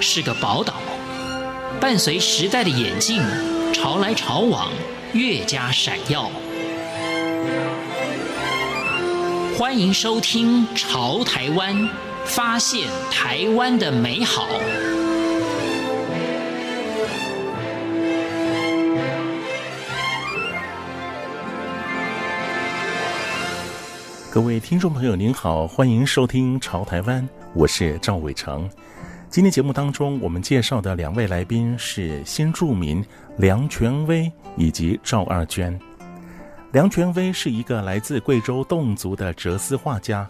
是个宝岛，伴随时代的演进，潮来潮往，越加闪耀。欢迎收听《潮台湾》，发现台湾的美好。各位听众朋友，您好，欢迎收听《潮台湾》，我是赵伟成。今天节目当中，我们介绍的两位来宾是新著民梁权威以及赵二娟。梁权威是一个来自贵州侗族的哲思画家，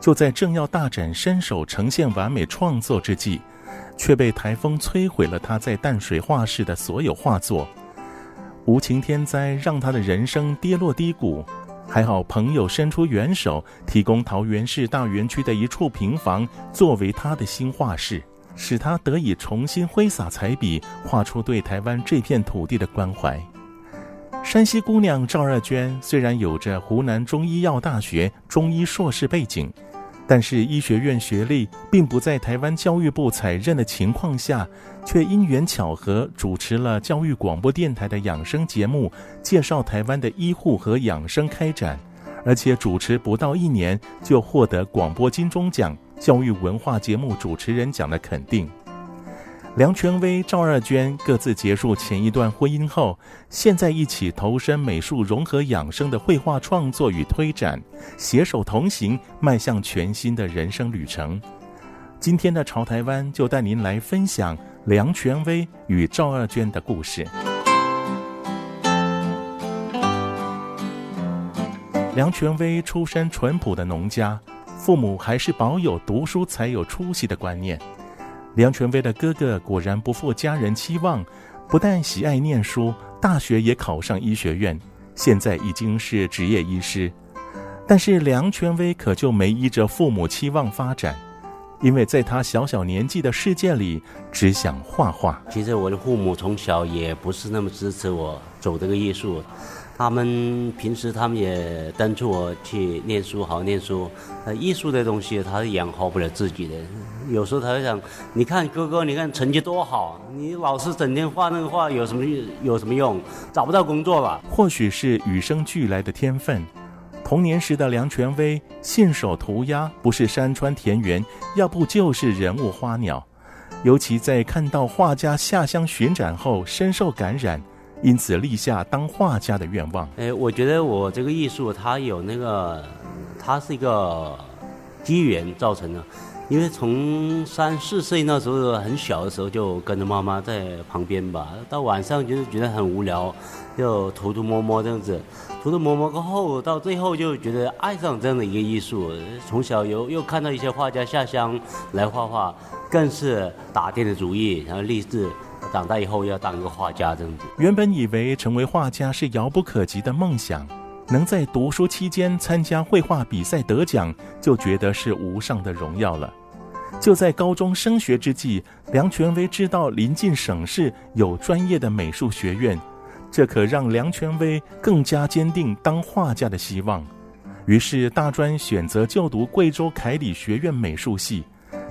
就在正要大展身手、呈现完美创作之际，却被台风摧毁了他在淡水画室的所有画作。无情天灾让他的人生跌落低谷，还好朋友伸出援手，提供桃园市大园区的一处平房作为他的新画室，使他得以重新挥洒彩笔，画出对台湾这片土地的关怀。山西姑娘赵二娟虽然有着湖南中医药大学中医硕士背景，但是医学院学历并不在台湾教育部采认的情况下，却因缘巧合主持了教育广播电台的养生节目，介绍台湾的医护和养生开展，而且主持不到一年就获得广播金钟奖教育文化节目主持人奖的肯定。梁权威、赵二娟各自结束前一段婚姻后，现在一起投身美术融合养生的绘画创作与推展，携手同行，迈向全新的人生旅程。今天的《潮台湾》就带您来分享梁权威与赵二娟的故事。梁权威出身淳朴的农家，父母还是保有读书才有出息的观念。梁权威的哥哥果然不负家人期望，不但喜爱念书，大学也考上医学院，现在已经是职业医师。但是梁权威可就没依着父母期望发展，因为在他小小年纪的世界里，只想画画。其实我的父母从小也不是那么支持我走这个艺术。他们平时他们也督促我去念书，好好念书。呃，艺术的东西他是养活不了自己的。有时候他会想，你看哥哥，你看成绩多好，你老是整天画那个画，有什么有什么用？找不到工作吧？或许是与生俱来的天分。童年时的梁权威信手涂鸦，不是山川田园，要不就是人物花鸟。尤其在看到画家下乡巡展后，深受感染。因此立下当画家的愿望。哎，我觉得我这个艺术，它有那个，它是一个机缘造成的。因为从三四岁那时候很小的时候，就跟着妈妈在旁边吧。到晚上就是觉得很无聊，就涂涂摸摸这样子，涂涂摸摸过后，到最后就觉得爱上这样的一个艺术。从小又又看到一些画家下乡来画画，更是打定了主意，然后立志。长大以后要当一个画家，这样子。原本以为成为画家是遥不可及的梦想，能在读书期间参加绘画比赛得奖，就觉得是无上的荣耀了。就在高中升学之际，梁权威知道临近省市有专业的美术学院，这可让梁权威更加坚定当画家的希望。于是大专选择就读贵州凯里学院美术系。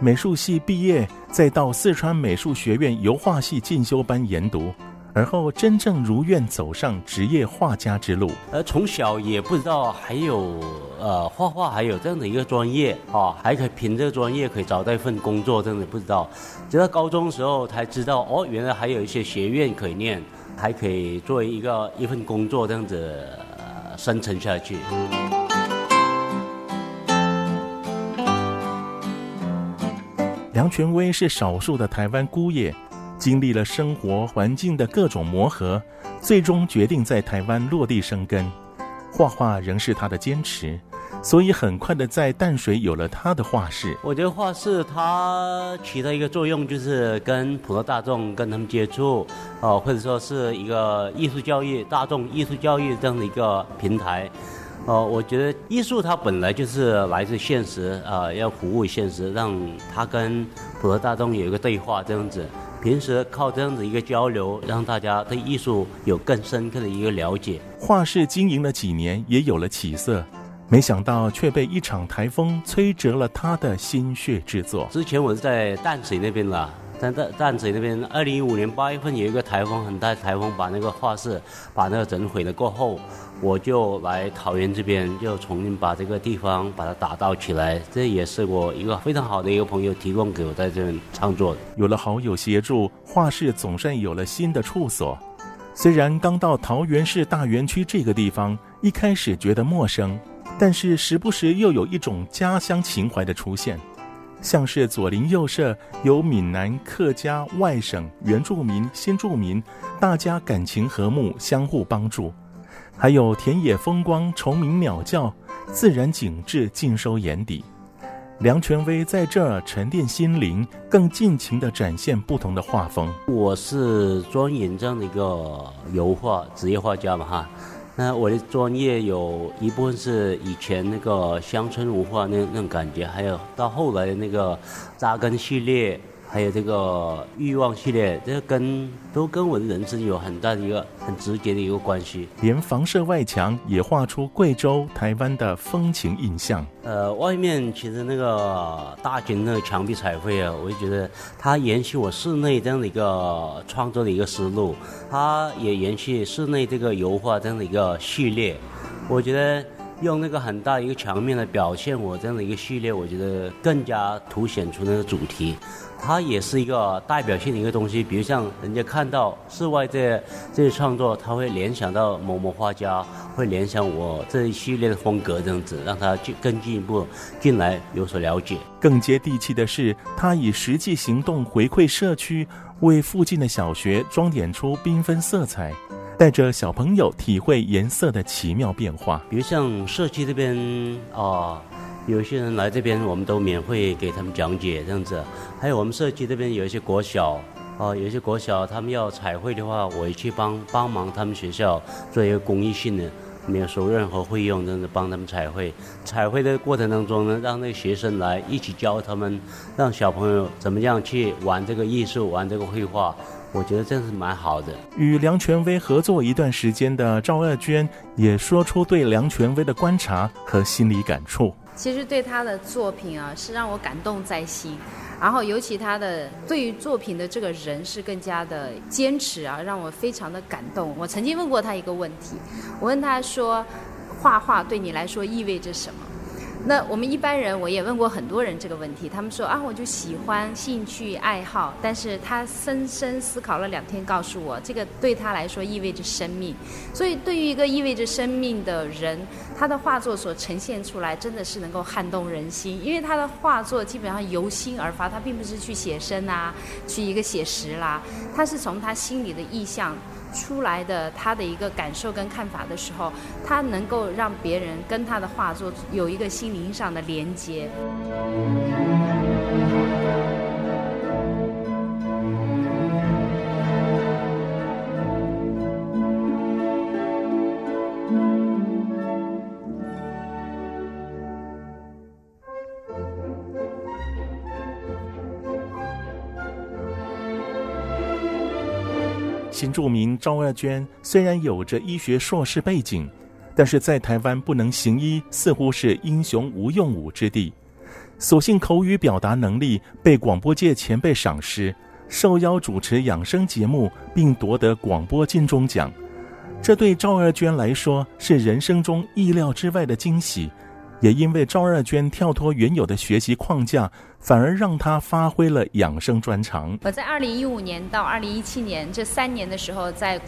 美术系毕业，再到四川美术学院油画系进修班研读，而后真正如愿走上职业画家之路。呃，从小也不知道还有呃画画还有这样的一个专业啊，还可以凭这个专业可以找到一份工作，真的不知道。直到高中的时候才知道，哦，原来还有一些学院可以念，还可以作为一个一份工作这样子，呃，生存下去。梁权威是少数的台湾姑爷，经历了生活环境的各种磨合，最终决定在台湾落地生根。画画仍是他的坚持，所以很快的在淡水有了他的画室。我觉得画室它起到一个作用，就是跟普罗大众跟他们接触，哦，或者说是一个艺术教育、大众艺术教育这样的一个平台。哦，我觉得艺术它本来就是来自现实，啊、呃，要服务现实，让它跟普罗大众有一个对话这样子。平时靠这样子一个交流，让大家对艺术有更深刻的一个了解。画室经营了几年，也有了起色，没想到却被一场台风摧折了他的心血之作。之前我是在淡水那边啦。但在淡水那边，二零一五年八月份有一个台风，很大台风把那个画室把那个整毁了过后，我就来桃园这边，就重新把这个地方把它打造起来。这也是我一个非常好的一个朋友提供给我在这边创作的。有了好友协助，画室总算有了新的处所。虽然刚到桃园市大园区这个地方，一开始觉得陌生，但是时不时又有一种家乡情怀的出现。像是左邻右舍，有闽南、客家、外省、原住民、新住民，大家感情和睦，相互帮助；还有田野风光、虫鸣鸟叫，自然景致尽收眼底。梁权威在这儿沉淀心灵，更尽情地展现不同的画风。我是专研这样的一个油画职业画家嘛，哈。那我的专业有一部分是以前那个乡村文化那那种感觉，还有到后来的那个扎根系列。还有这个欲望系列，这个跟都跟我的人生有很大的一个很直接的一个关系。连房舍外墙也画出贵州、台湾的风情印象。呃，外面其实那个大型的墙壁彩绘啊，我就觉得它延续我室内这样的一个创作的一个思路，它也延续室内这个油画这样的一个系列。我觉得用那个很大一个墙面来表现我这样的一个系列，我觉得更加凸显出那个主题。它也是一个代表性的一个东西，比如像人家看到室外这这些创作，他会联想到某某画家，会联想我这一系列的风格这样子，让他进更进一步进来有所了解。更接地气的是，他以实际行动回馈社区，为附近的小学装点出缤纷色彩，带着小朋友体会颜色的奇妙变化。比如像社区这边啊。有些人来这边，我们都免费给他们讲解这样子。还有我们社区这边有一些国小，啊，有一些国小他们要彩绘的话，我也去帮帮忙他们学校做一个公益性的，没有收任何费用，这样子帮他们彩绘。彩绘的过程当中呢，让那个学生来一起教他们，让小朋友怎么样去玩这个艺术，玩这个绘画。我觉得真是蛮好的。与梁权威合作一段时间的赵二娟也说出对梁权威的观察和心理感触。其实对他的作品啊，是让我感动在心，然后尤其他的对于作品的这个人是更加的坚持啊，让我非常的感动。我曾经问过他一个问题，我问他说：“画画对你来说意味着什么？”那我们一般人，我也问过很多人这个问题，他们说啊，我就喜欢兴趣爱好。但是他深深思考了两天，告诉我，这个对他来说意味着生命。所以，对于一个意味着生命的人，他的画作所呈现出来，真的是能够撼动人心。因为他的画作基本上由心而发，他并不是去写生啊，去一个写实啦，他是从他心里的意象。出来的他的一个感受跟看法的时候，他能够让别人跟他的画作有一个心灵上的连接。新住民赵二娟虽然有着医学硕士背景，但是在台湾不能行医，似乎是英雄无用武之地。所幸口语表达能力被广播界前辈赏识，受邀主持养生节目，并夺得广播金钟奖。这对赵二娟来说是人生中意料之外的惊喜。也因为赵二娟跳脱原有的学习框架，反而让她发挥了养生专长。我在二零一五年到二零一七年这三年的时候，在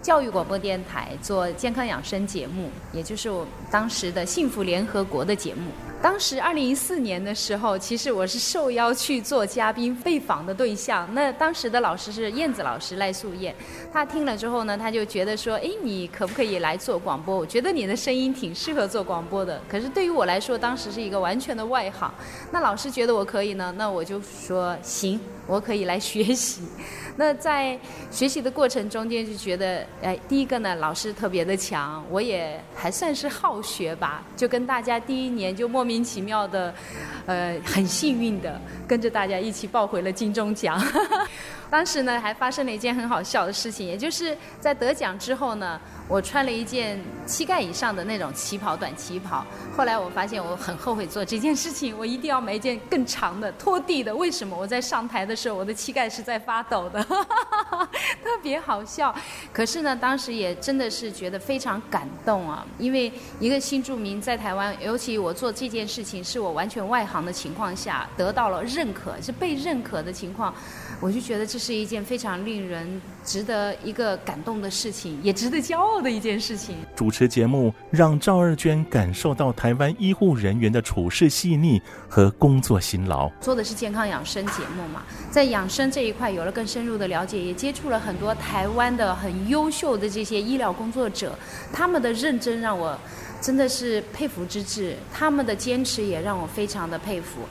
教育广播电台做健康养生节目，也就是我当时的幸福联合国的节目。当时二零一四年的时候，其实我是受邀去做嘉宾被访的对象。那当时的老师是燕子老师赖素燕，他听了之后呢，他就觉得说：“哎，你可不可以来做广播？我觉得你的声音挺适合做广播的。”可是对于我来说，当时是一个完全的外行。那老师觉得我可以呢，那我就说行，我可以来学习。那在学习的过程中间就觉得，哎，第一个呢，老师特别的强，我也还算是好学吧，就跟大家第一年就莫名名其妙的，呃，很幸运的跟着大家一起抱回了金钟奖。当时呢，还发生了一件很好笑的事情，也就是在得奖之后呢，我穿了一件膝盖以上的那种旗袍，短旗袍。后来我发现我很后悔做这件事情，我一定要买一件更长的，拖地的。为什么我在上台的时候，我的膝盖是在发抖的，特别好笑。可是呢，当时也真的是觉得非常感动啊，因为一个新住民在台湾，尤其我做这件事情是我完全外行的情况下，得到了认可，是被认可的情况。我就觉得这是一件非常令人值得一个感动的事情，也值得骄傲的一件事情。主持节目让赵二娟感受到台湾医护人员的处事细腻和工作辛劳。做的是健康养生节目嘛，在养生这一块有了更深入的了解，也接触了很多台湾的很优秀的这些医疗工作者，他们的认真让我真的是佩服之至，他们的坚持也让我非常的佩服。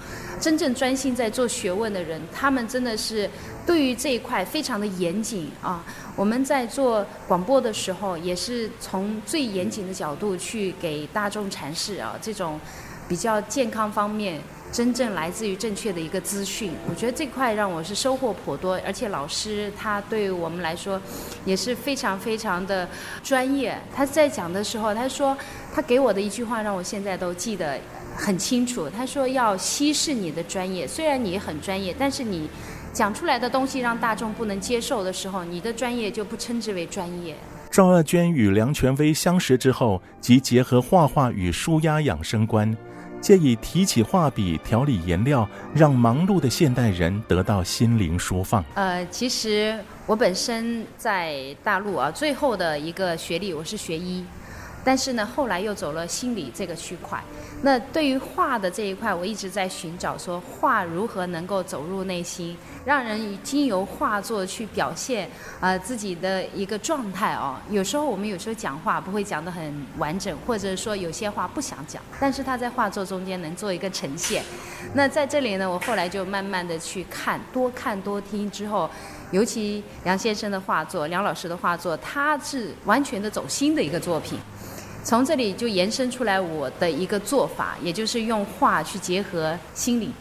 真正专心在做学问的人，他们真的是对于这一块非常的严谨啊。我们在做广播的时候，也是从最严谨的角度去给大众阐释啊，这种比较健康方面真正来自于正确的一个资讯。我觉得这块让我是收获颇多，而且老师他对我们来说也是非常非常的专业。他在讲的时候，他说他给我的一句话让我现在都记得。很清楚，他说要稀释你的专业，虽然你很专业，但是你讲出来的东西让大众不能接受的时候，你的专业就不称之为专业。赵二娟与梁权威相识之后，即结合画画与舒压养生观，借以提起画笔调理颜料，让忙碌的现代人得到心灵舒放。呃，其实我本身在大陆啊，最后的一个学历我是学医。但是呢，后来又走了心理这个区块。那对于画的这一块，我一直在寻找说画如何能够走入内心，让人经由画作去表现呃自己的一个状态哦。有时候我们有时候讲话不会讲得很完整，或者说有些话不想讲，但是他在画作中间能做一个呈现。那在这里呢，我后来就慢慢的去看，多看多听之后，尤其梁先生的画作，梁老师的画作，他是完全的走心的一个作品。从这里就延伸出来我的一个做法，也就是用画去结合心理，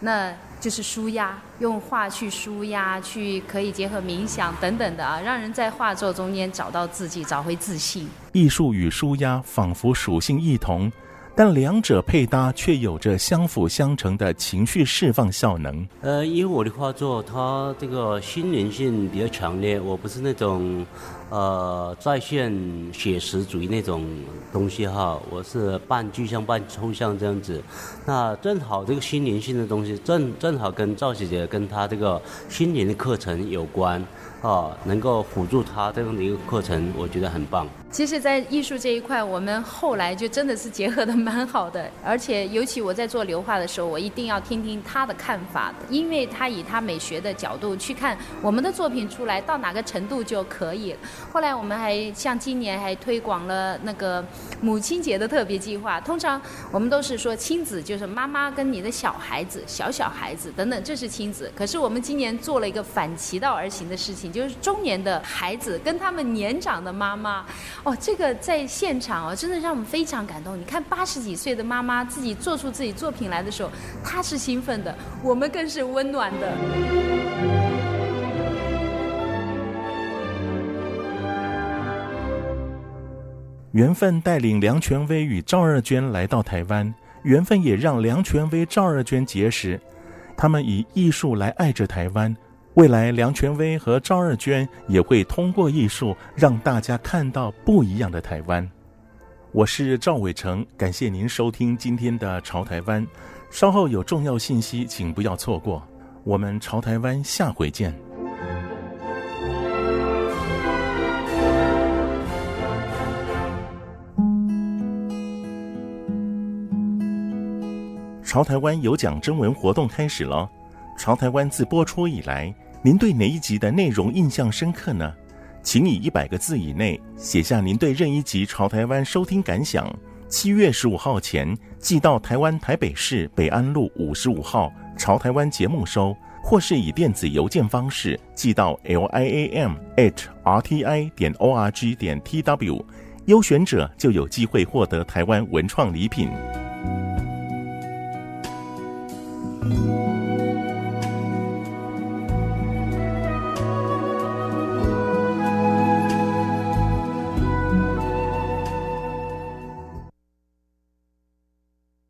那就是舒压，用画去舒压，去可以结合冥想等等的啊，让人在画作中间找到自己，找回自信。艺术与舒压仿佛属性异同。但两者配搭却有着相辅相成的情绪释放效能。呃，因为我的画作，它这个心灵性比较强烈，我不是那种呃在线写实主义那种东西哈，我是半具象半抽象这样子。那正好这个心灵性的东西，正正好跟赵姐姐跟她这个心灵的课程有关。啊，能够辅助他这样的一个课程，我觉得很棒。其实，在艺术这一块，我们后来就真的是结合得蛮好的。而且，尤其我在做流画的时候，我一定要听听他的看法，因为他以他美学的角度去看我们的作品出来到哪个程度就可以。后来，我们还像今年还推广了那个母亲节的特别计划。通常我们都是说亲子就是妈妈跟你的小孩子、小小孩子等等，这是亲子。可是我们今年做了一个反其道而行的事情。就是中年的孩子跟他们年长的妈妈，哦，这个在现场哦，真的让我们非常感动。你看八十几岁的妈妈自己做出自己作品来的时候，她是兴奋的，我们更是温暖的。缘分带领梁权威与赵二娟来到台湾，缘分也让梁权威、赵二娟结识，他们以艺术来爱着台湾。未来，梁权威和赵二娟也会通过艺术让大家看到不一样的台湾。我是赵伟成，感谢您收听今天的《潮台湾》。稍后有重要信息，请不要错过。我们《潮台湾》下回见。《潮台湾》有奖征文活动开始了。《潮台湾》自播出以来。您对哪一集的内容印象深刻呢？请以一百个字以内写下您对任一集《潮台湾》收听感想。七月十五号前寄到台湾台北市北安路五十五号《潮台湾》节目收，或是以电子邮件方式寄到 l i a m h r t i 点 o r g 点 t w，优选者就有机会获得台湾文创礼品。